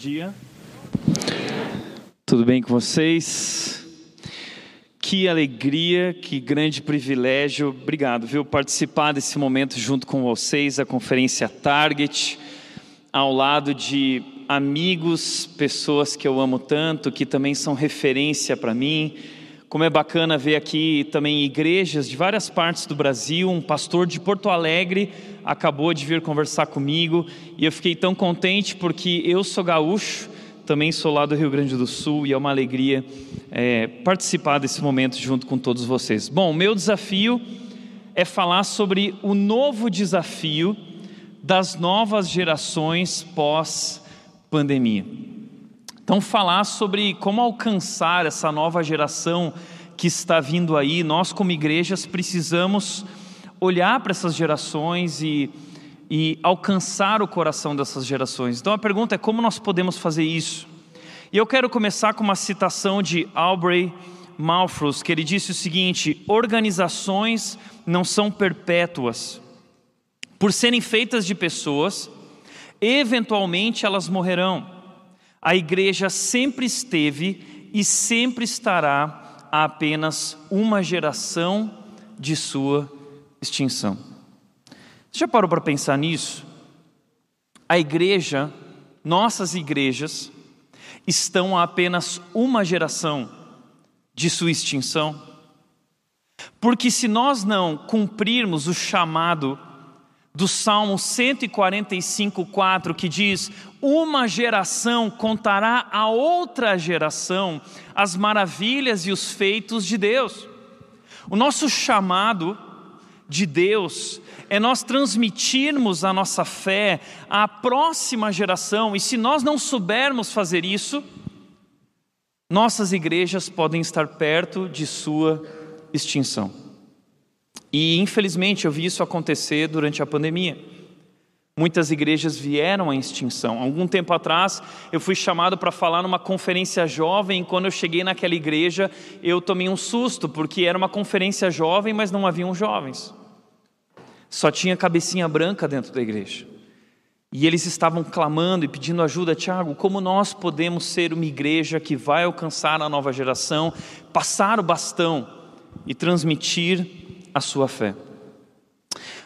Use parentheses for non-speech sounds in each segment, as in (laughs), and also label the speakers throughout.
Speaker 1: Dia. Tudo bem com vocês? Que alegria, que grande privilégio. Obrigado, viu, participar desse momento junto com vocês, a conferência Target, ao lado de amigos, pessoas que eu amo tanto, que também são referência para mim. Como é bacana ver aqui também igrejas de várias partes do Brasil. Um pastor de Porto Alegre acabou de vir conversar comigo e eu fiquei tão contente porque eu sou gaúcho também sou lá do Rio Grande do Sul e é uma alegria é, participar desse momento junto com todos vocês. Bom, meu desafio é falar sobre o novo desafio das novas gerações pós-pandemia. Então, falar sobre como alcançar essa nova geração que está vindo aí, nós, como igrejas, precisamos olhar para essas gerações e e alcançar o coração dessas gerações. Então a pergunta é como nós podemos fazer isso? E eu quero começar com uma citação de Aubrey Malthus, que ele disse o seguinte: organizações não são perpétuas. Por serem feitas de pessoas, eventualmente elas morrerão. A igreja sempre esteve e sempre estará a apenas uma geração de sua extinção. Você já parou para pensar nisso? A igreja, nossas igrejas, estão a apenas uma geração de sua extinção. Porque se nós não cumprirmos o chamado do Salmo 145, 4, que diz: Uma geração contará a outra geração as maravilhas e os feitos de Deus. O nosso chamado de Deus é nós transmitirmos a nossa fé à próxima geração, e se nós não soubermos fazer isso, nossas igrejas podem estar perto de sua extinção. E infelizmente eu vi isso acontecer durante a pandemia. Muitas igrejas vieram à extinção. Algum tempo atrás, eu fui chamado para falar numa conferência jovem. E quando eu cheguei naquela igreja, eu tomei um susto, porque era uma conferência jovem, mas não haviam jovens só tinha cabecinha branca dentro da igreja. E eles estavam clamando e pedindo ajuda, Tiago, como nós podemos ser uma igreja que vai alcançar a nova geração, passar o bastão e transmitir a sua fé?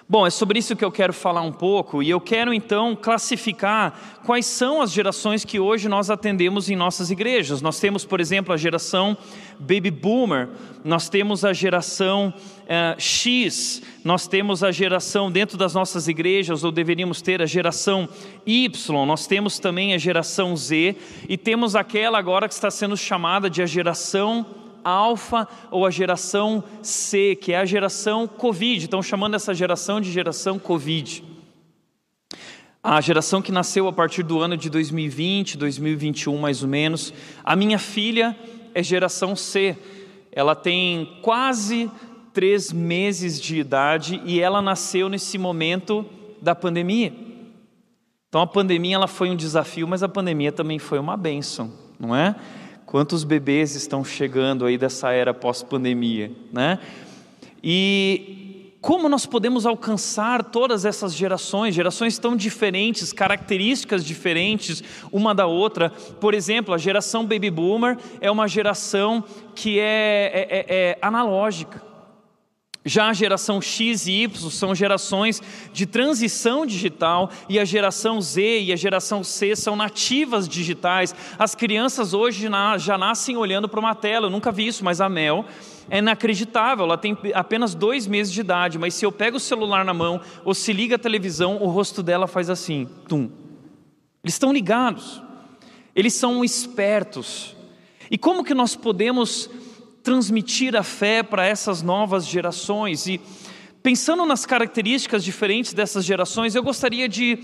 Speaker 1: Bom, é sobre isso que eu quero falar um pouco e eu quero então classificar quais são as gerações que hoje nós atendemos em nossas igrejas. Nós temos, por exemplo, a geração Baby Boomer, nós temos a geração uh, X, nós temos a geração dentro das nossas igrejas, ou deveríamos ter a geração Y, nós temos também a geração Z e temos aquela agora que está sendo chamada de a geração alfa ou a geração C, que é a geração Covid. Estão chamando essa geração de geração Covid. A geração que nasceu a partir do ano de 2020, 2021 mais ou menos. A minha filha é geração C. Ela tem quase três meses de idade e ela nasceu nesse momento da pandemia. Então a pandemia ela foi um desafio, mas a pandemia também foi uma bênção, não é? Quantos bebês estão chegando aí dessa era pós-pandemia, né? E como nós podemos alcançar todas essas gerações, gerações tão diferentes, características diferentes uma da outra. Por exemplo, a geração baby boomer é uma geração que é, é, é, é analógica. Já a geração X e Y são gerações de transição digital e a geração Z e a geração C são nativas digitais. As crianças hoje já nascem olhando para uma tela. Eu nunca vi isso, mas a Mel é inacreditável. Ela tem apenas dois meses de idade, mas se eu pego o celular na mão ou se liga a televisão, o rosto dela faz assim, tum. Eles estão ligados. Eles são espertos. E como que nós podemos transmitir a fé para essas novas gerações. E pensando nas características diferentes dessas gerações, eu gostaria de.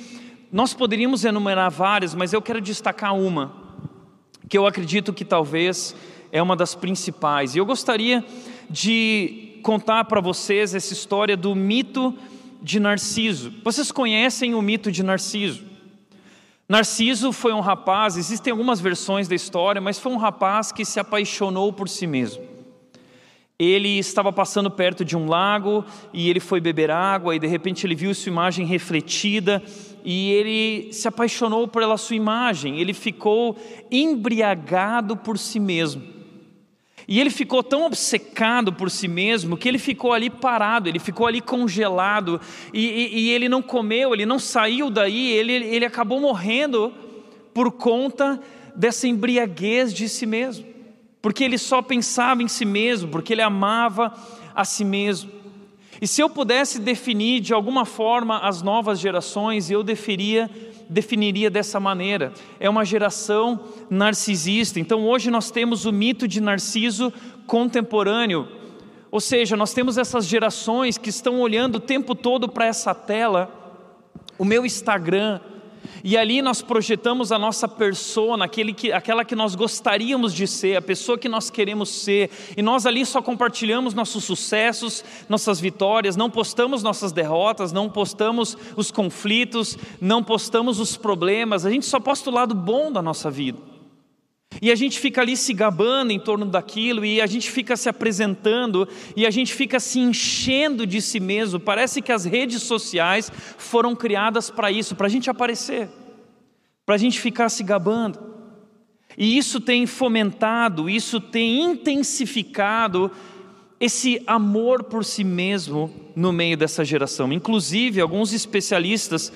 Speaker 1: Nós poderíamos enumerar várias, mas eu quero destacar uma, que eu acredito que talvez é uma das principais. E eu gostaria de contar para vocês essa história do mito de Narciso. Vocês conhecem o mito de Narciso? Narciso foi um rapaz, existem algumas versões da história, mas foi um rapaz que se apaixonou por si mesmo. Ele estava passando perto de um lago e ele foi beber água e de repente ele viu sua imagem refletida e ele se apaixonou pela sua imagem, ele ficou embriagado por si mesmo. E ele ficou tão obcecado por si mesmo que ele ficou ali parado, ele ficou ali congelado, e, e, e ele não comeu, ele não saiu daí, ele, ele acabou morrendo por conta dessa embriaguez de si mesmo porque ele só pensava em si mesmo, porque ele amava a si mesmo. E se eu pudesse definir de alguma forma as novas gerações, eu definiria, definiria dessa maneira: é uma geração narcisista. Então hoje nós temos o mito de Narciso contemporâneo, ou seja, nós temos essas gerações que estão olhando o tempo todo para essa tela, o meu Instagram, e ali nós projetamos a nossa persona, aquele que, aquela que nós gostaríamos de ser, a pessoa que nós queremos ser. E nós ali só compartilhamos nossos sucessos, nossas vitórias, não postamos nossas derrotas, não postamos os conflitos, não postamos os problemas, a gente só posta o lado bom da nossa vida. E a gente fica ali se gabando em torno daquilo, e a gente fica se apresentando, e a gente fica se enchendo de si mesmo. Parece que as redes sociais foram criadas para isso, para a gente aparecer, para a gente ficar se gabando. E isso tem fomentado, isso tem intensificado esse amor por si mesmo no meio dessa geração. Inclusive, alguns especialistas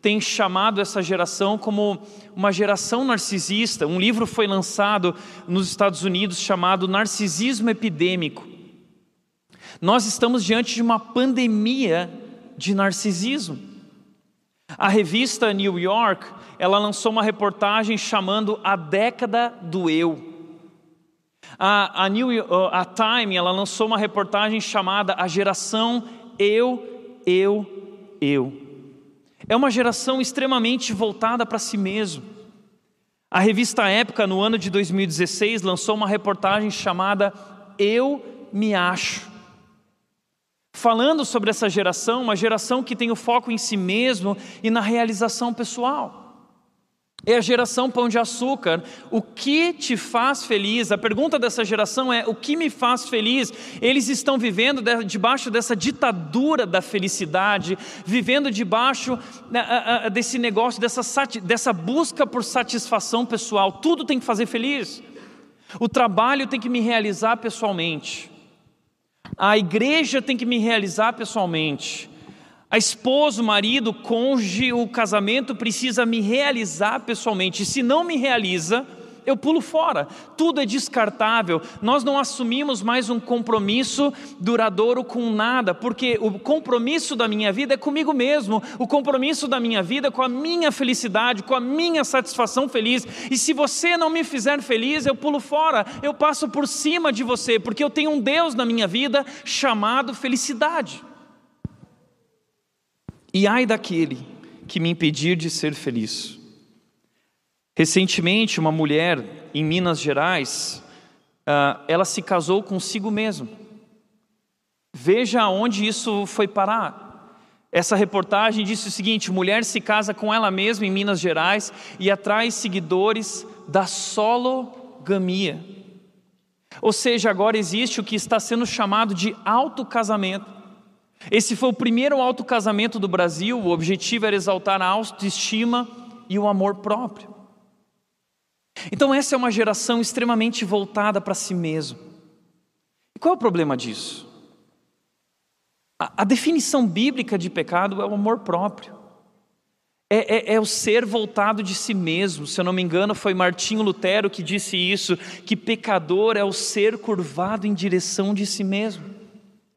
Speaker 1: tem chamado essa geração como uma geração narcisista. Um livro foi lançado nos Estados Unidos chamado Narcisismo Epidêmico. Nós estamos diante de uma pandemia de narcisismo. A revista New York, ela lançou uma reportagem chamando A Década do Eu. A, a, New, a Time, ela lançou uma reportagem chamada A Geração Eu, Eu, Eu. É uma geração extremamente voltada para si mesmo. A revista Época, no ano de 2016, lançou uma reportagem chamada Eu Me Acho. Falando sobre essa geração, uma geração que tem o foco em si mesmo e na realização pessoal. É a geração pão de açúcar. O que te faz feliz? A pergunta dessa geração é: o que me faz feliz? Eles estão vivendo debaixo dessa ditadura da felicidade, vivendo debaixo né, desse negócio, dessa, dessa busca por satisfação pessoal. Tudo tem que fazer feliz. O trabalho tem que me realizar pessoalmente. A igreja tem que me realizar pessoalmente. A esposa, o marido, o cônjuge, o casamento precisa me realizar pessoalmente. Se não me realiza, eu pulo fora. Tudo é descartável. Nós não assumimos mais um compromisso duradouro com nada, porque o compromisso da minha vida é comigo mesmo. O compromisso da minha vida é com a minha felicidade, com a minha satisfação feliz. E se você não me fizer feliz, eu pulo fora. Eu passo por cima de você, porque eu tenho um Deus na minha vida chamado felicidade. E ai daquele que me impedir de ser feliz. Recentemente, uma mulher em Minas Gerais, uh, ela se casou consigo mesma. Veja aonde isso foi parar. Essa reportagem disse o seguinte: mulher se casa com ela mesma em Minas Gerais e atrai seguidores da sologamia. Ou seja, agora existe o que está sendo chamado de autocasamento. Esse foi o primeiro alto casamento do Brasil, o objetivo era exaltar a autoestima e o amor próprio. Então, essa é uma geração extremamente voltada para si mesmo. E qual é o problema disso? A, a definição bíblica de pecado é o amor próprio. É, é, é, o ser voltado de si mesmo. Se eu não me engano, foi Martinho Lutero que disse isso: que pecador é o ser curvado em direção de si mesmo.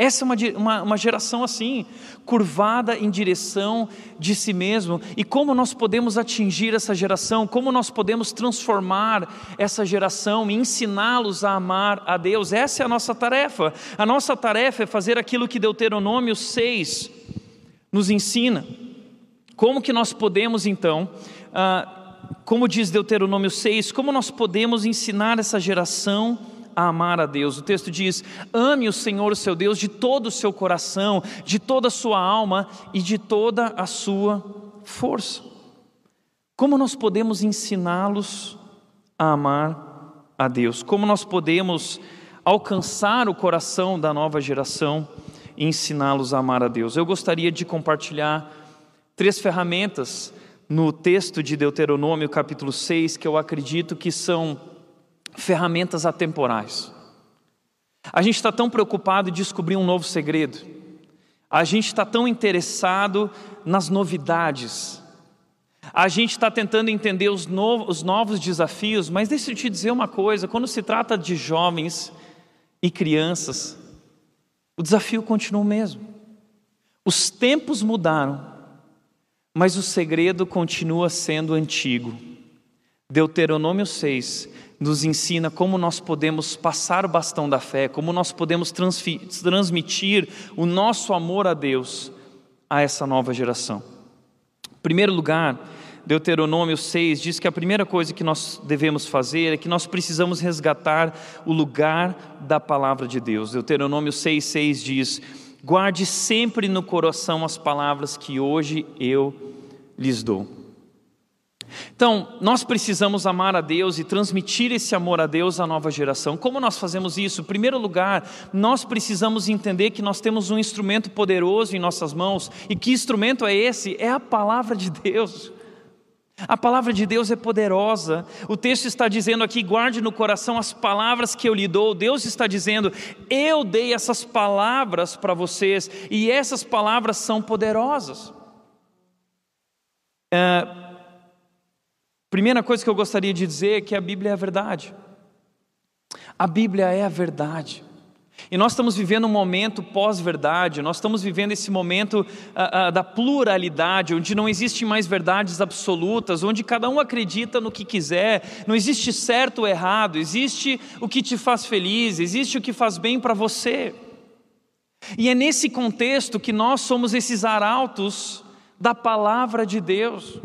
Speaker 1: Essa é uma, uma, uma, geração assim, curvada em direção de si mesmo. E como nós podemos atingir essa geração? Como nós podemos transformar essa geração e ensiná-los a amar a Deus? Essa é a nossa tarefa. A nossa tarefa é fazer aquilo que Deuteronômio 6 nos ensina. Como que nós podemos então, ah, como diz Deuteronômio 6, como nós podemos ensinar essa geração a amar a Deus. O texto diz: ame o Senhor, seu Deus, de todo o seu coração, de toda a sua alma e de toda a sua força. Como nós podemos ensiná-los a amar a Deus? Como nós podemos alcançar o coração da nova geração e ensiná-los a amar a Deus. Eu gostaria de compartilhar três ferramentas no texto de Deuteronômio, capítulo 6, que eu acredito que são ferramentas atemporais. A gente está tão preocupado em descobrir um novo segredo, a gente está tão interessado nas novidades, a gente está tentando entender os novos, os novos desafios, mas deixa eu te dizer uma coisa: quando se trata de jovens e crianças, o desafio continua o mesmo. Os tempos mudaram, mas o segredo continua sendo antigo. Deuteronômio 6 nos ensina como nós podemos passar o bastão da fé, como nós podemos transmitir o nosso amor a Deus a essa nova geração. Em primeiro lugar, Deuteronômio 6 diz que a primeira coisa que nós devemos fazer é que nós precisamos resgatar o lugar da palavra de Deus. Deuteronômio 6,6 diz: Guarde sempre no coração as palavras que hoje eu lhes dou. Então, nós precisamos amar a Deus e transmitir esse amor a Deus à nova geração. Como nós fazemos isso? Em primeiro lugar, nós precisamos entender que nós temos um instrumento poderoso em nossas mãos. E que instrumento é esse? É a palavra de Deus. A palavra de Deus é poderosa. O texto está dizendo aqui: guarde no coração as palavras que eu lhe dou. Deus está dizendo: eu dei essas palavras para vocês e essas palavras são poderosas. É, primeira coisa que eu gostaria de dizer é que a Bíblia é a verdade. A Bíblia é a verdade. E nós estamos vivendo um momento pós-verdade, nós estamos vivendo esse momento uh, uh, da pluralidade, onde não existem mais verdades absolutas, onde cada um acredita no que quiser, não existe certo ou errado, existe o que te faz feliz, existe o que faz bem para você. E é nesse contexto que nós somos esses arautos da palavra de Deus.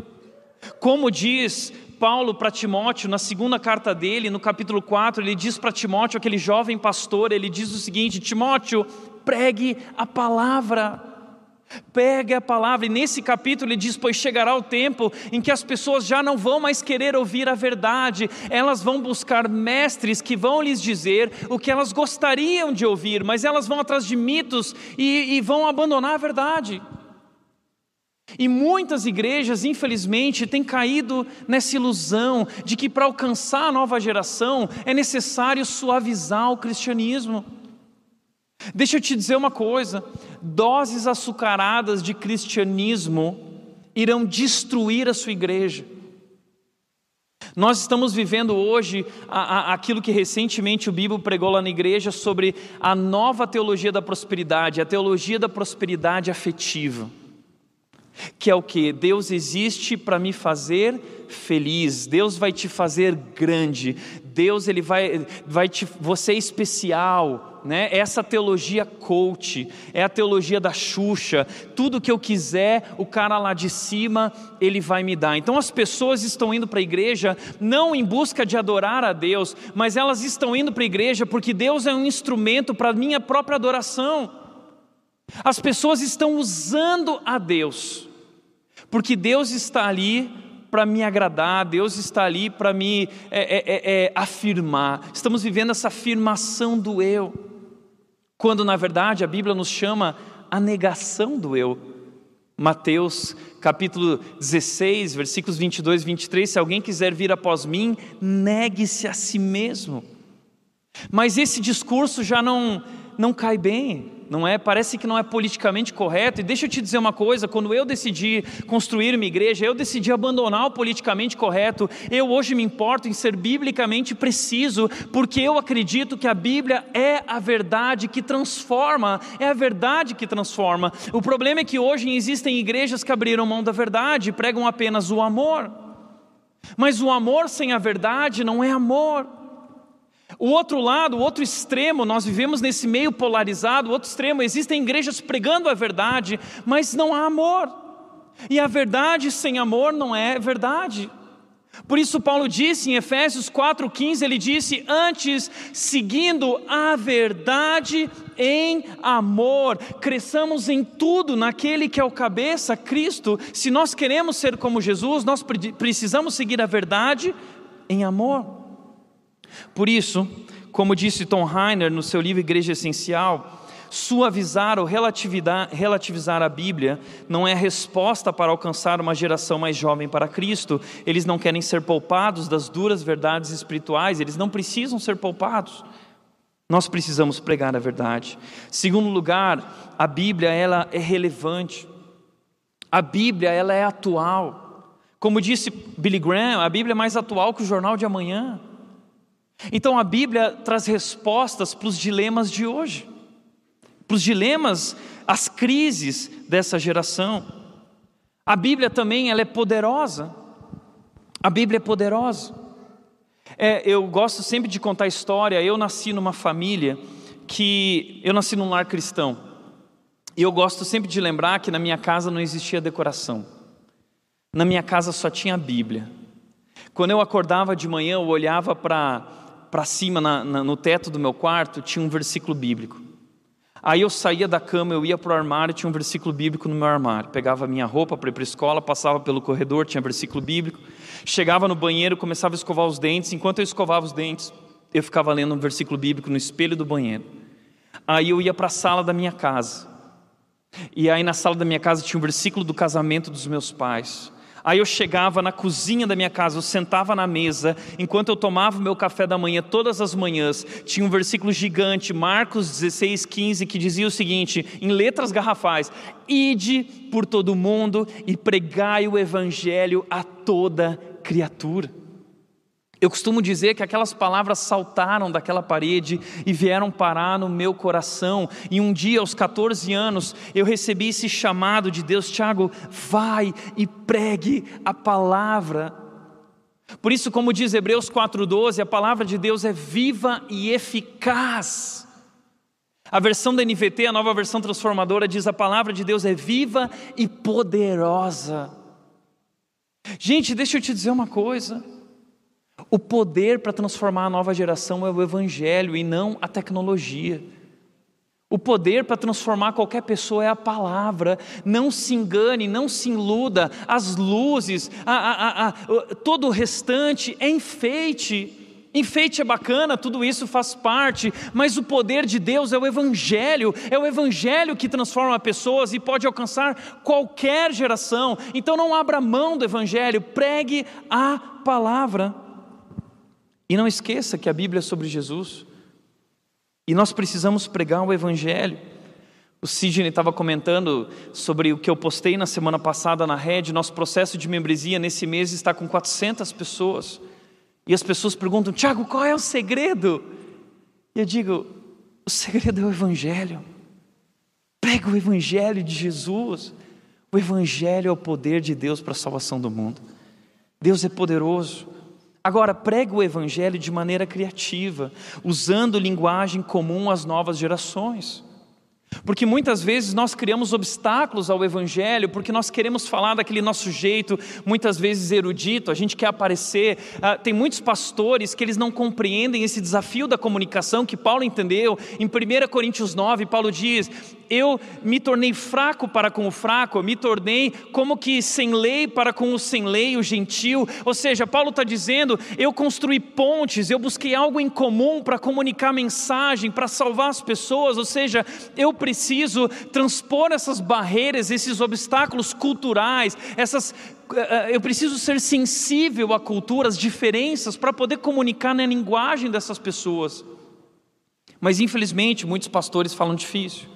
Speaker 1: Como diz Paulo para Timóteo, na segunda carta dele, no capítulo 4, ele diz para Timóteo, aquele jovem pastor, ele diz o seguinte: Timóteo, pregue a palavra. Pegue a palavra, e nesse capítulo ele diz: Pois chegará o tempo em que as pessoas já não vão mais querer ouvir a verdade, elas vão buscar mestres que vão lhes dizer o que elas gostariam de ouvir, mas elas vão atrás de mitos e, e vão abandonar a verdade. E muitas igrejas, infelizmente, têm caído nessa ilusão de que para alcançar a nova geração é necessário suavizar o cristianismo. Deixa eu te dizer uma coisa: doses açucaradas de cristianismo irão destruir a sua igreja. Nós estamos vivendo hoje a, a, aquilo que recentemente o Bíblia pregou lá na igreja sobre a nova teologia da prosperidade, a teologia da prosperidade afetiva que é o que? Deus existe para me fazer feliz, Deus vai te fazer grande, Deus ele vai, vai te, você é especial, né? Essa teologia coach, é a teologia da Xuxa, tudo que eu quiser, o cara lá de cima, ele vai me dar. Então as pessoas estão indo para a igreja não em busca de adorar a Deus, mas elas estão indo para a igreja porque Deus é um instrumento para minha própria adoração. As pessoas estão usando a Deus, porque Deus está ali para me agradar, Deus está ali para me é, é, é, é, afirmar. Estamos vivendo essa afirmação do eu, quando na verdade a Bíblia nos chama a negação do eu. Mateus capítulo 16, versículos 22 e 23: Se alguém quiser vir após mim, negue-se a si mesmo. Mas esse discurso já não, não cai bem, não é? Parece que não é politicamente correto. E deixa eu te dizer uma coisa: quando eu decidi construir uma igreja, eu decidi abandonar o politicamente correto. Eu hoje me importo em ser biblicamente preciso, porque eu acredito que a Bíblia é a verdade que transforma, é a verdade que transforma. O problema é que hoje existem igrejas que abriram mão da verdade, pregam apenas o amor. Mas o amor sem a verdade não é amor. O outro lado, o outro extremo, nós vivemos nesse meio polarizado, o outro extremo, existem igrejas pregando a verdade, mas não há amor. E a verdade sem amor não é verdade. Por isso, Paulo disse em Efésios 4,15: ele disse, antes, seguindo a verdade em amor, cresçamos em tudo naquele que é o cabeça, Cristo. Se nós queremos ser como Jesus, nós precisamos seguir a verdade em amor. Por isso, como disse Tom Heiner no seu livro Igreja Essencial, suavizar ou relativizar a Bíblia não é resposta para alcançar uma geração mais jovem para Cristo. Eles não querem ser poupados das duras verdades espirituais, eles não precisam ser poupados. Nós precisamos pregar a verdade. Segundo lugar, a Bíblia ela é relevante. A Bíblia ela é atual. Como disse Billy Graham, a Bíblia é mais atual que o jornal de amanhã. Então a Bíblia traz respostas para os dilemas de hoje, para os dilemas, as crises dessa geração. A Bíblia também ela é poderosa. A Bíblia é poderosa. É, eu gosto sempre de contar a história. Eu nasci numa família que eu nasci num lar cristão. E eu gosto sempre de lembrar que na minha casa não existia decoração. Na minha casa só tinha a Bíblia. Quando eu acordava de manhã, eu olhava para para cima na, na, no teto do meu quarto, tinha um versículo bíblico. Aí eu saía da cama, eu ia para o armário, tinha um versículo bíblico no meu armário. Pegava minha roupa para ir para a escola, passava pelo corredor, tinha versículo bíblico. Chegava no banheiro, começava a escovar os dentes. Enquanto eu escovava os dentes, eu ficava lendo um versículo bíblico no espelho do banheiro. Aí eu ia para a sala da minha casa. E aí na sala da minha casa tinha um versículo do casamento dos meus pais. Aí eu chegava na cozinha da minha casa, eu sentava na mesa, enquanto eu tomava o meu café da manhã, todas as manhãs, tinha um versículo gigante, Marcos 16, 15, que dizia o seguinte, em letras garrafais: Ide por todo o mundo e pregai o evangelho a toda criatura. Eu costumo dizer que aquelas palavras saltaram daquela parede e vieram parar no meu coração. E um dia, aos 14 anos, eu recebi esse chamado de Deus: Tiago, vai e pregue a palavra. Por isso, como diz Hebreus 4,12, a palavra de Deus é viva e eficaz. A versão da NVT, a nova versão transformadora, diz: a palavra de Deus é viva e poderosa. Gente, deixa eu te dizer uma coisa. O poder para transformar a nova geração é o Evangelho e não a tecnologia. O poder para transformar qualquer pessoa é a palavra. Não se engane, não se iluda. As luzes, a, a, a, todo o restante é enfeite. Enfeite é bacana, tudo isso faz parte, mas o poder de Deus é o Evangelho, é o Evangelho que transforma pessoas e pode alcançar qualquer geração. Então não abra mão do Evangelho, pregue a palavra. E não esqueça que a Bíblia é sobre Jesus. E nós precisamos pregar o Evangelho. O Sidney estava comentando sobre o que eu postei na semana passada na rede. Nosso processo de membresia nesse mês está com 400 pessoas. E as pessoas perguntam: Tiago, qual é o segredo? E eu digo: o segredo é o Evangelho. Prega o Evangelho de Jesus. O Evangelho é o poder de Deus para a salvação do mundo. Deus é poderoso. Agora, prega o Evangelho de maneira criativa, usando linguagem comum às novas gerações. Porque muitas vezes nós criamos obstáculos ao Evangelho, porque nós queremos falar daquele nosso jeito, muitas vezes erudito, a gente quer aparecer. Ah, tem muitos pastores que eles não compreendem esse desafio da comunicação que Paulo entendeu. Em 1 Coríntios 9, Paulo diz: Eu me tornei fraco para com o fraco, eu me tornei como que sem lei para com o sem lei, o gentil. Ou seja, Paulo está dizendo: Eu construí pontes, eu busquei algo em comum para comunicar mensagem, para salvar as pessoas. Ou seja, eu preciso transpor essas barreiras, esses obstáculos culturais, essas eh, eh, eu preciso ser sensível à cultura, às diferenças, para poder comunicar na linguagem dessas pessoas. Mas infelizmente muitos pastores falam difícil.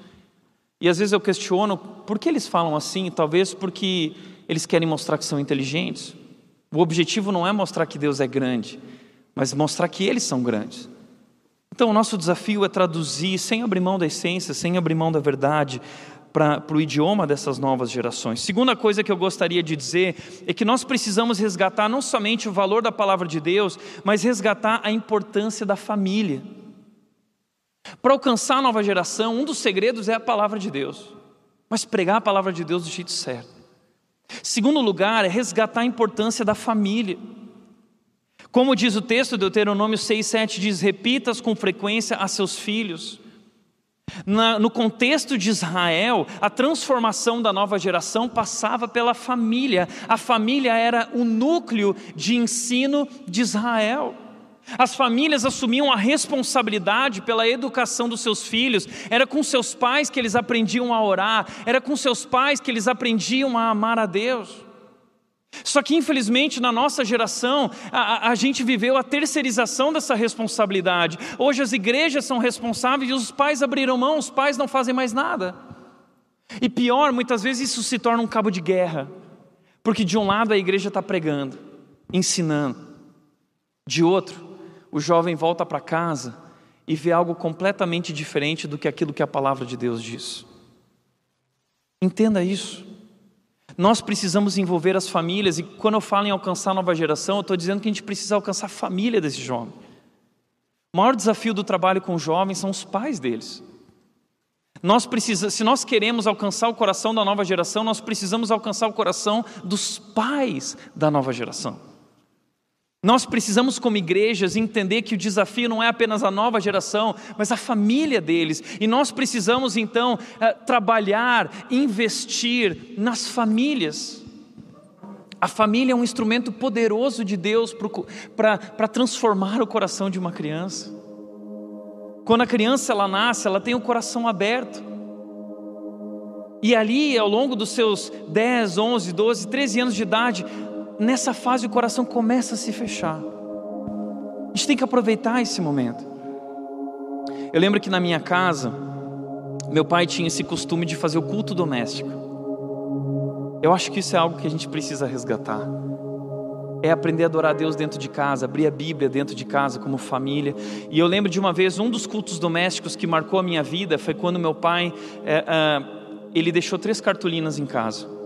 Speaker 1: E às vezes eu questiono por que eles falam assim, talvez porque eles querem mostrar que são inteligentes. O objetivo não é mostrar que Deus é grande, mas mostrar que eles são grandes. Então, o nosso desafio é traduzir, sem abrir mão da essência, sem abrir mão da verdade, para o idioma dessas novas gerações. Segunda coisa que eu gostaria de dizer é que nós precisamos resgatar não somente o valor da palavra de Deus, mas resgatar a importância da família. Para alcançar a nova geração, um dos segredos é a palavra de Deus, mas pregar a palavra de Deus do jeito certo. Segundo lugar, é resgatar a importância da família. Como diz o texto, Deuteronômio 6, 7 diz: repitas com frequência a seus filhos. Na, no contexto de Israel, a transformação da nova geração passava pela família. A família era o núcleo de ensino de Israel. As famílias assumiam a responsabilidade pela educação dos seus filhos. Era com seus pais que eles aprendiam a orar, era com seus pais que eles aprendiam a amar a Deus. Só que, infelizmente, na nossa geração, a, a, gente viveu a terceirização dessa responsabilidade. Hoje as igrejas são responsáveis e os pais abriram mão, os pais não fazem mais nada. E pior, muitas vezes isso se torna um cabo de guerra, porque de um lado a igreja está pregando, ensinando, de outro, o jovem volta para casa e vê algo completamente diferente do que aquilo que a palavra de Deus diz. Entenda isso. Nós precisamos envolver as famílias, e quando eu falo em alcançar a nova geração, eu estou dizendo que a gente precisa alcançar a família desse jovem. O maior desafio do trabalho com jovens são os pais deles. Nós precisamos, se nós queremos alcançar o coração da nova geração, nós precisamos alcançar o coração dos pais da nova geração. Nós precisamos, como igrejas, entender que o desafio não é apenas a nova geração, mas a família deles. E nós precisamos, então, eh, trabalhar, investir nas famílias. A família é um instrumento poderoso de Deus para transformar o coração de uma criança. Quando a criança ela nasce, ela tem o coração aberto. E ali, ao longo dos seus 10, 11, 12, 13 anos de idade, nessa fase o coração começa a se fechar. A gente tem que aproveitar esse momento. Eu lembro que na minha casa, meu pai tinha esse costume de fazer o culto doméstico. Eu acho que isso é algo que a gente precisa resgatar. É aprender a adorar a Deus dentro de casa, abrir a Bíblia dentro de casa como família. E eu lembro de uma vez, um dos cultos domésticos que marcou a minha vida foi quando meu pai, é, é, ele deixou três cartolinas em casa.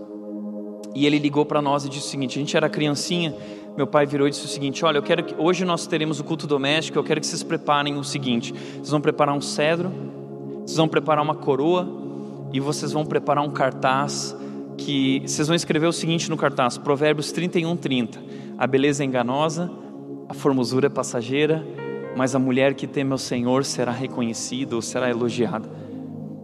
Speaker 1: E ele ligou para nós e disse o seguinte: a gente era criancinha, meu pai virou e disse o seguinte: Olha, eu quero que hoje nós teremos o culto doméstico, eu quero que vocês preparem o seguinte: vocês vão preparar um cedro, vocês vão preparar uma coroa e vocês vão preparar um cartaz que vocês vão escrever o seguinte no cartaz: Provérbios 31, 30. A beleza é enganosa, a formosura é passageira, mas a mulher que teme ao Senhor será reconhecida ou será elogiada.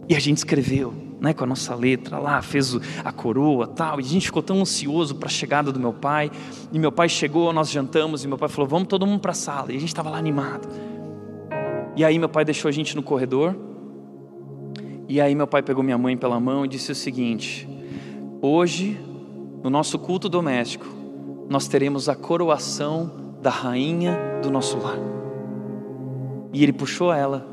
Speaker 1: E a gente escreveu né, com a nossa letra lá, fez a coroa tal, e a gente ficou tão ansioso para a chegada do meu pai. E meu pai chegou, nós jantamos, e meu pai falou: Vamos todo mundo para a sala. E a gente estava lá animado. E aí meu pai deixou a gente no corredor. E aí meu pai pegou minha mãe pela mão e disse o seguinte: Hoje, no nosso culto doméstico, nós teremos a coroação da rainha do nosso lar. E ele puxou ela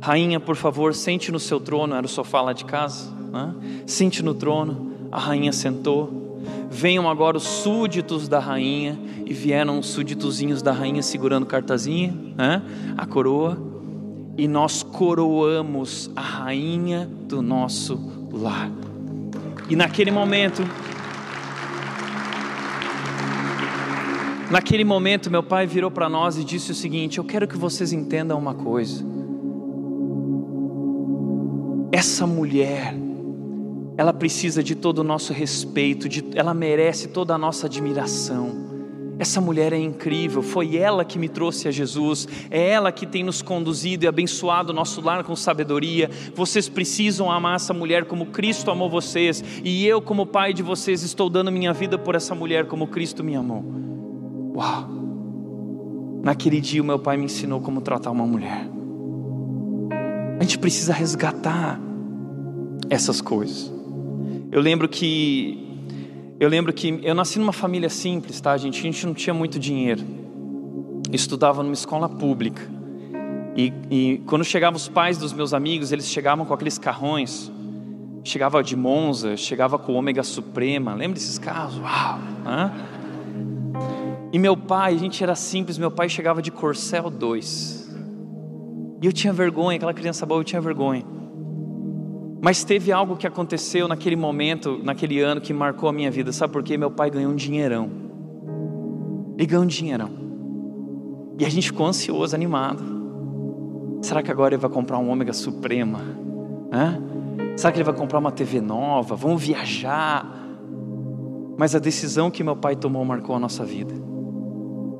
Speaker 1: Rainha, por favor, sente no seu trono, era o sofá lá de casa. Né? Sente no trono, a rainha sentou. Venham agora os súditos da rainha, e vieram os súditozinhos da rainha segurando cartazinha, né? a coroa, e nós coroamos a rainha do nosso lar. E naquele momento, naquele momento, meu pai virou para nós e disse o seguinte: Eu quero que vocês entendam uma coisa essa mulher, ela precisa de todo o nosso respeito, de, ela merece toda a nossa admiração. Essa mulher é incrível, foi ela que me trouxe a Jesus, é ela que tem nos conduzido e abençoado o nosso lar com sabedoria. Vocês precisam amar essa mulher como Cristo amou vocês, e eu, como pai de vocês, estou dando minha vida por essa mulher como Cristo me amou. Uau! Naquele dia, o meu pai me ensinou como tratar uma mulher. A gente precisa resgatar essas coisas. Eu lembro que eu lembro que eu nasci numa família simples, tá, gente? A gente não tinha muito dinheiro. Estudava numa escola pública. E, e quando chegavam os pais dos meus amigos, eles chegavam com aqueles carrões. Chegava de Monza, chegava com o Ômega Suprema. Lembra desses carros? Uau! Hã? E meu pai, a gente era simples, meu pai chegava de Corcel 2. E eu tinha vergonha, aquela criança boa, eu tinha vergonha. Mas teve algo que aconteceu naquele momento, naquele ano, que marcou a minha vida. Sabe por quê? Meu pai ganhou um dinheirão. Ele ganhou um dinheirão. E a gente ficou ansioso, animado. Será que agora ele vai comprar um ômega suprema? Hã? Será que ele vai comprar uma TV nova? Vamos viajar? Mas a decisão que meu pai tomou marcou a nossa vida.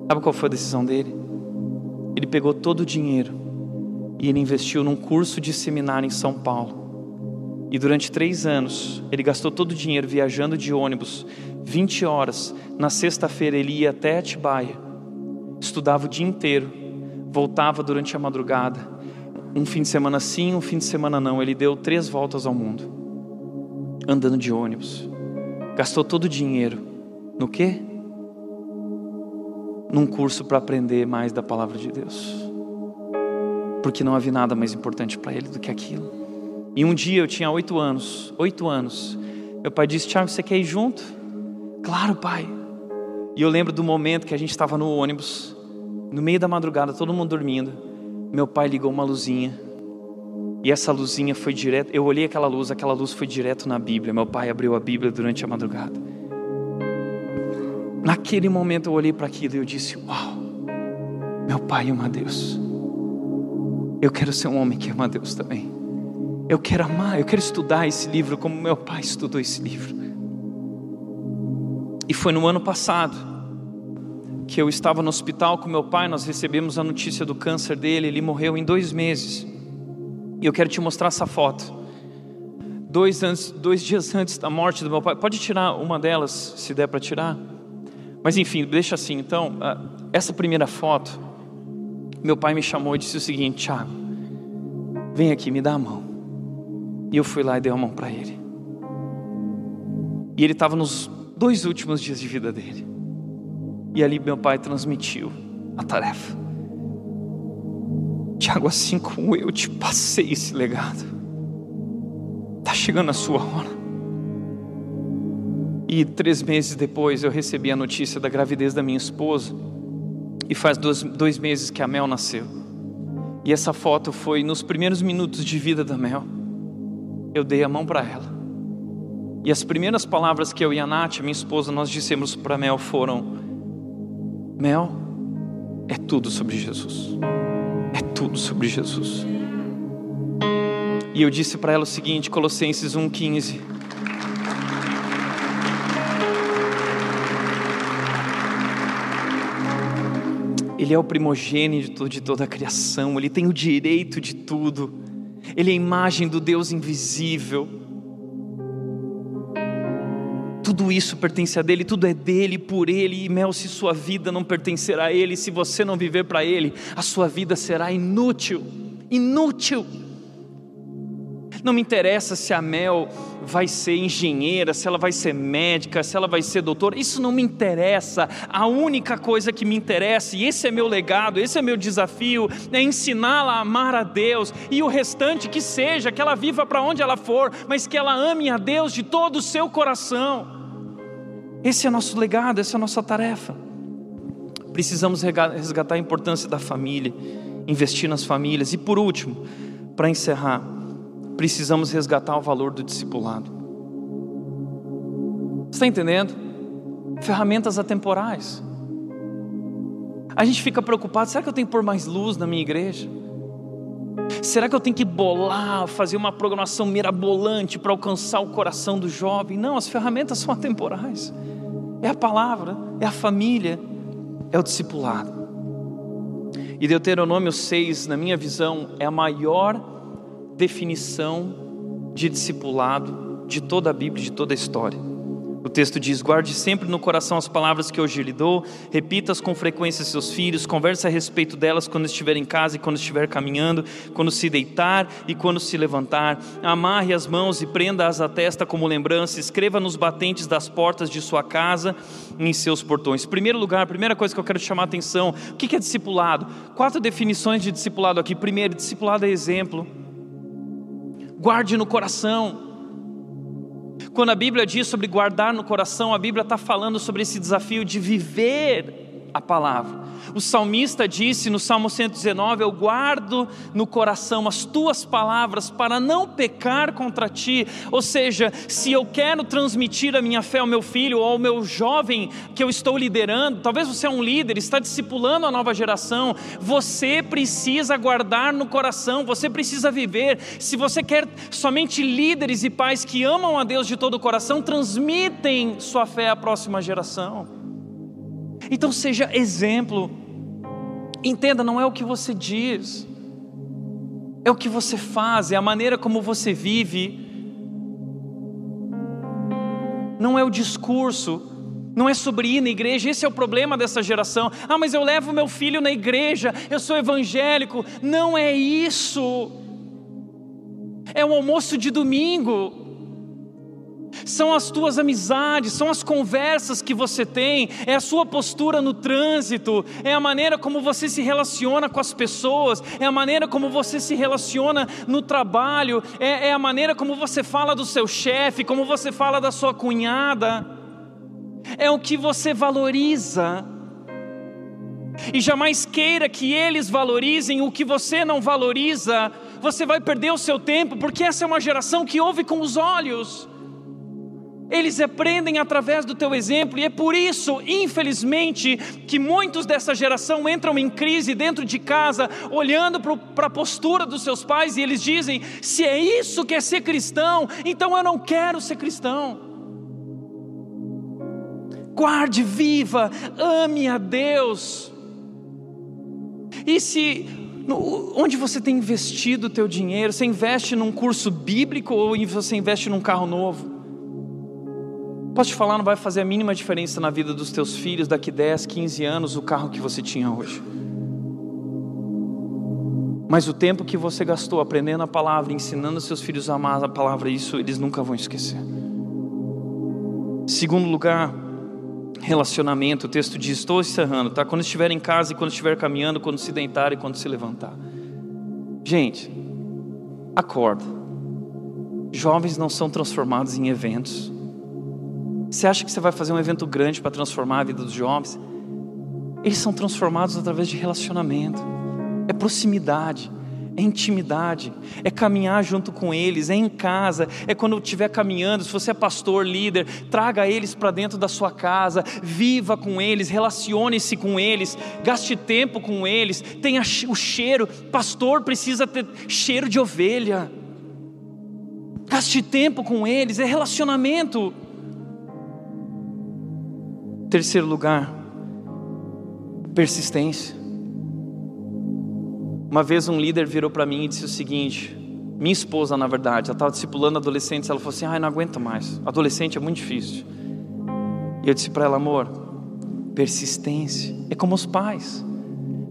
Speaker 1: Sabe qual foi a decisão dele? Ele pegou todo o dinheiro e ele investiu num curso de seminário em São Paulo. E durante três anos, ele gastou todo o dinheiro viajando de ônibus, 20 horas. Na sexta-feira, ele ia até Atibaia. estudava o dia inteiro, voltava durante a madrugada, um fim de semana sim, um fim de semana não. Ele deu três voltas ao mundo, andando de ônibus, gastou todo o dinheiro no quê? Num curso para aprender mais da palavra de Deus, porque não havia nada mais importante para ele do que aquilo. E um dia eu tinha oito anos, oito anos. Meu pai disse: Tiago, você quer ir junto? Claro, pai. E eu lembro do momento que a gente estava no ônibus, no meio da madrugada, todo mundo dormindo. Meu pai ligou uma luzinha. E essa luzinha foi direto. Eu olhei aquela luz, aquela luz foi direto na Bíblia. Meu pai abriu a Bíblia durante a madrugada. Naquele momento eu olhei para aquilo e eu disse: Uau, meu pai ama Deus. Eu quero ser um homem que ama Deus também. Eu quero amar, eu quero estudar esse livro como meu pai estudou esse livro. E foi no ano passado que eu estava no hospital com meu pai, nós recebemos a notícia do câncer dele, ele morreu em dois meses. E eu quero te mostrar essa foto. Dois, antes, dois dias antes da morte do meu pai. Pode tirar uma delas, se der para tirar. Mas enfim, deixa assim. Então, ah, essa primeira foto, meu pai me chamou e disse o seguinte: Tiago, vem aqui, me dá a mão. E eu fui lá e dei a mão para ele. E ele estava nos dois últimos dias de vida dele. E ali meu pai transmitiu a tarefa. Tiago, assim como eu te passei esse legado, está chegando a sua hora. E três meses depois eu recebi a notícia da gravidez da minha esposa. E faz dois, dois meses que a Mel nasceu. E essa foto foi nos primeiros minutos de vida da Mel. Eu dei a mão para ela. E as primeiras palavras que eu e a Nath, minha esposa, nós dissemos para Mel foram: Mel, é tudo sobre Jesus. É tudo sobre Jesus. E eu disse para ela o seguinte, Colossenses 1,15. Ele é o primogênito de toda a criação, ele tem o direito de tudo, ele é a imagem do Deus invisível tudo isso pertence a dele, tudo é dele, por ele. E Mel, se sua vida não pertencer a ele, se você não viver para ele, a sua vida será inútil. Inútil. Não me interessa se a Mel vai ser engenheira, se ela vai ser médica, se ela vai ser doutora, isso não me interessa. A única coisa que me interessa, e esse é meu legado, esse é meu desafio, é ensiná-la a amar a Deus e o restante que seja, que ela viva para onde ela for, mas que ela ame a Deus de todo o seu coração. Esse é nosso legado, essa é a nossa tarefa. Precisamos resgatar a importância da família, investir nas famílias. E por último, para encerrar, precisamos resgatar o valor do discipulado. Está entendendo? Ferramentas atemporais. A gente fica preocupado: será que eu tenho que pôr mais luz na minha igreja? Será que eu tenho que bolar, fazer uma programação mirabolante para alcançar o coração do jovem? Não, as ferramentas são atemporais. É a palavra, é a família, é o discipulado. E Deuteronômio 6, na minha visão, é a maior definição de discipulado de toda a Bíblia, de toda a história. O texto diz: guarde sempre no coração as palavras que hoje lhe dou, repita-as com frequência a seus filhos, converse a respeito delas quando estiver em casa e quando estiver caminhando, quando se deitar e quando se levantar. Amarre as mãos e prenda-as à testa como lembrança, escreva nos batentes das portas de sua casa e em seus portões. Primeiro lugar, primeira coisa que eu quero chamar a atenção: o que é discipulado? Quatro definições de discipulado aqui. Primeiro, discipulado é exemplo. Guarde no coração. Quando a Bíblia diz sobre guardar no coração, a Bíblia está falando sobre esse desafio de viver a palavra. O salmista disse no Salmo 119: Eu guardo no coração as tuas palavras para não pecar contra ti. Ou seja, se eu quero transmitir a minha fé ao meu filho ou ao meu jovem que eu estou liderando, talvez você é um líder, está discipulando a nova geração, você precisa guardar no coração, você precisa viver. Se você quer somente líderes e pais que amam a Deus de todo o coração, transmitem sua fé à próxima geração. Então seja exemplo. Entenda, não é o que você diz, é o que você faz, é a maneira como você vive. Não é o discurso, Não é sobre ir na igreja, esse é o problema dessa geração. Ah, mas eu levo meu filho na igreja, eu sou evangélico. Não é isso. É o almoço de domingo são as tuas amizades, são as conversas que você tem, é a sua postura no trânsito, é a maneira como você se relaciona com as pessoas, é a maneira como você se relaciona no trabalho, é, é a maneira como você fala do seu chefe, como você fala da sua cunhada, é o que você valoriza. E jamais queira que eles valorizem o que você não valoriza, você vai perder o seu tempo, porque essa é uma geração que ouve com os olhos. Eles aprendem através do teu exemplo, e é por isso, infelizmente, que muitos dessa geração entram em crise dentro de casa, olhando para a postura dos seus pais, e eles dizem: se é isso que é ser cristão, então eu não quero ser cristão. Guarde viva, ame a Deus. E se onde você tem investido o teu dinheiro? Você investe num curso bíblico ou você investe num carro novo? Posso te falar, não vai fazer a mínima diferença na vida dos teus filhos daqui 10, 15 anos o carro que você tinha hoje. Mas o tempo que você gastou aprendendo a palavra, ensinando seus filhos a amar a palavra, isso eles nunca vão esquecer. Segundo lugar, relacionamento. O texto diz: estou encerrando, tá? Quando estiver em casa e quando estiver caminhando, quando se deitar e quando se levantar. Gente, acorda. Jovens não são transformados em eventos. Você acha que você vai fazer um evento grande para transformar a vida dos jovens? Eles são transformados através de relacionamento, é proximidade, é intimidade, é caminhar junto com eles, é em casa, é quando estiver caminhando. Se você é pastor, líder, traga eles para dentro da sua casa, viva com eles, relacione-se com eles, gaste tempo com eles, tenha o cheiro. Pastor precisa ter cheiro de ovelha, gaste tempo com eles, é relacionamento. Terceiro lugar, persistência. Uma vez um líder virou para mim e disse o seguinte: minha esposa, na verdade, ela estava discipulando adolescentes, ela falou assim: ai, não aguento mais, adolescente é muito difícil. E eu disse para ela, amor, persistência, é como os pais.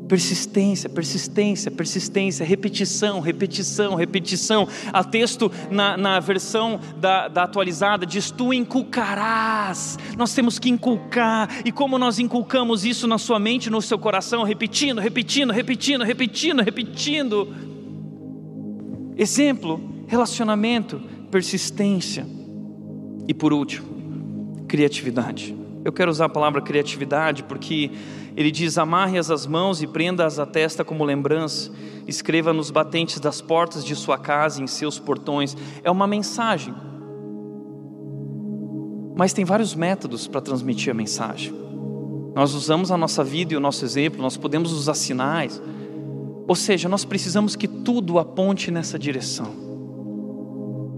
Speaker 1: Persistência, persistência, persistência, repetição, repetição, repetição. A texto na, na versão da, da atualizada diz: Tu inculcarás. Nós temos que inculcar. E como nós inculcamos isso na sua mente, no seu coração, repetindo, repetindo, repetindo, repetindo, repetindo. Exemplo: relacionamento, persistência. E por último, criatividade. Eu quero usar a palavra criatividade porque ele diz: amarre-as as mãos e prenda-as à testa como lembrança, escreva nos batentes das portas de sua casa, em seus portões. É uma mensagem. Mas tem vários métodos para transmitir a mensagem. Nós usamos a nossa vida e o nosso exemplo, nós podemos usar sinais. Ou seja, nós precisamos que tudo aponte nessa direção.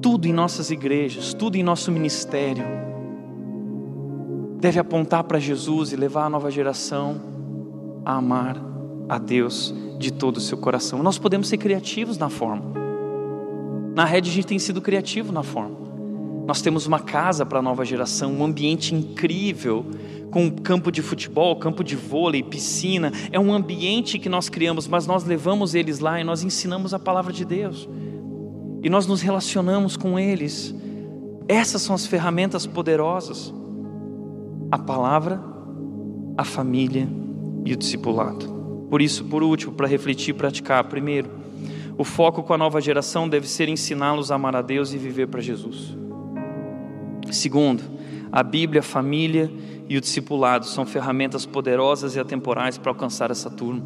Speaker 1: Tudo em nossas igrejas, tudo em nosso ministério deve apontar para Jesus e levar a nova geração a amar a Deus de todo o seu coração. Nós podemos ser criativos na forma. Na rede a gente tem sido criativo na forma. Nós temos uma casa para a nova geração, um ambiente incrível, com campo de futebol, campo de vôlei, piscina. É um ambiente que nós criamos, mas nós levamos eles lá e nós ensinamos a palavra de Deus. E nós nos relacionamos com eles. Essas são as ferramentas poderosas a palavra, a família e o discipulado. Por isso, por último, para refletir e praticar, primeiro, o foco com a nova geração deve ser ensiná-los a amar a Deus e viver para Jesus. Segundo, a Bíblia, a família e o discipulado são ferramentas poderosas e atemporais para alcançar essa turma.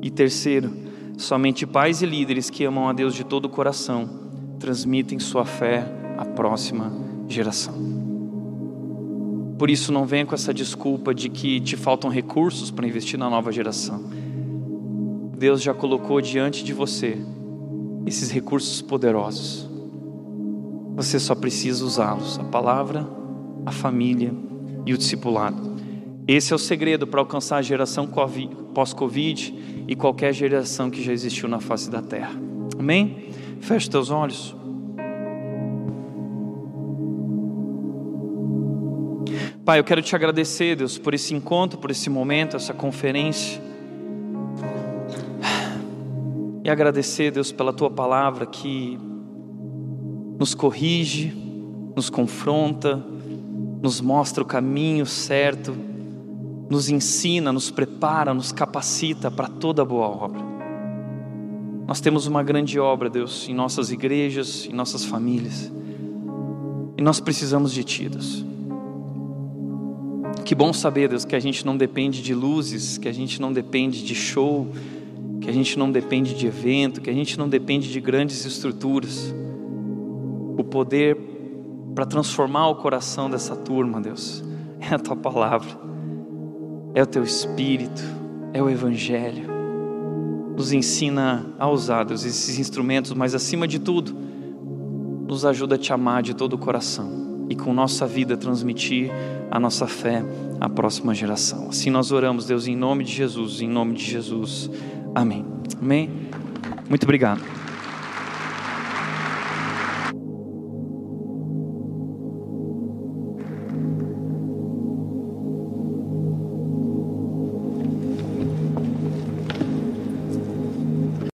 Speaker 1: E terceiro, somente pais e líderes que amam a Deus de todo o coração transmitem sua fé à próxima geração. Por isso, não venha com essa desculpa de que te faltam recursos para investir na nova geração. Deus já colocou diante de você esses recursos poderosos. Você só precisa usá-los: a palavra, a família e o discipulado. Esse é o segredo para alcançar a geração pós-Covid e qualquer geração que já existiu na face da terra. Amém? Feche teus olhos. Pai, eu quero te agradecer, Deus, por esse encontro, por esse momento, essa conferência. E agradecer, Deus, pela tua palavra que nos corrige, nos confronta, nos mostra o caminho certo, nos ensina, nos prepara, nos capacita para toda boa obra. Nós temos uma grande obra, Deus, em nossas igrejas, em nossas famílias. E nós precisamos de Ti, Deus. Que bom saber, Deus, que a gente não depende de luzes, que a gente não depende de show, que a gente não depende de evento, que a gente não depende de grandes estruturas. O poder para transformar o coração dessa turma, Deus, (laughs) é a tua palavra, é o teu espírito, é o evangelho. Nos ensina a usar, Deus, esses instrumentos, mas acima de tudo, nos ajuda a te amar de todo o coração e com nossa vida transmitir a nossa fé à próxima geração. Assim nós oramos, Deus, em nome de Jesus, em nome de Jesus. Amém. Amém. Muito obrigado.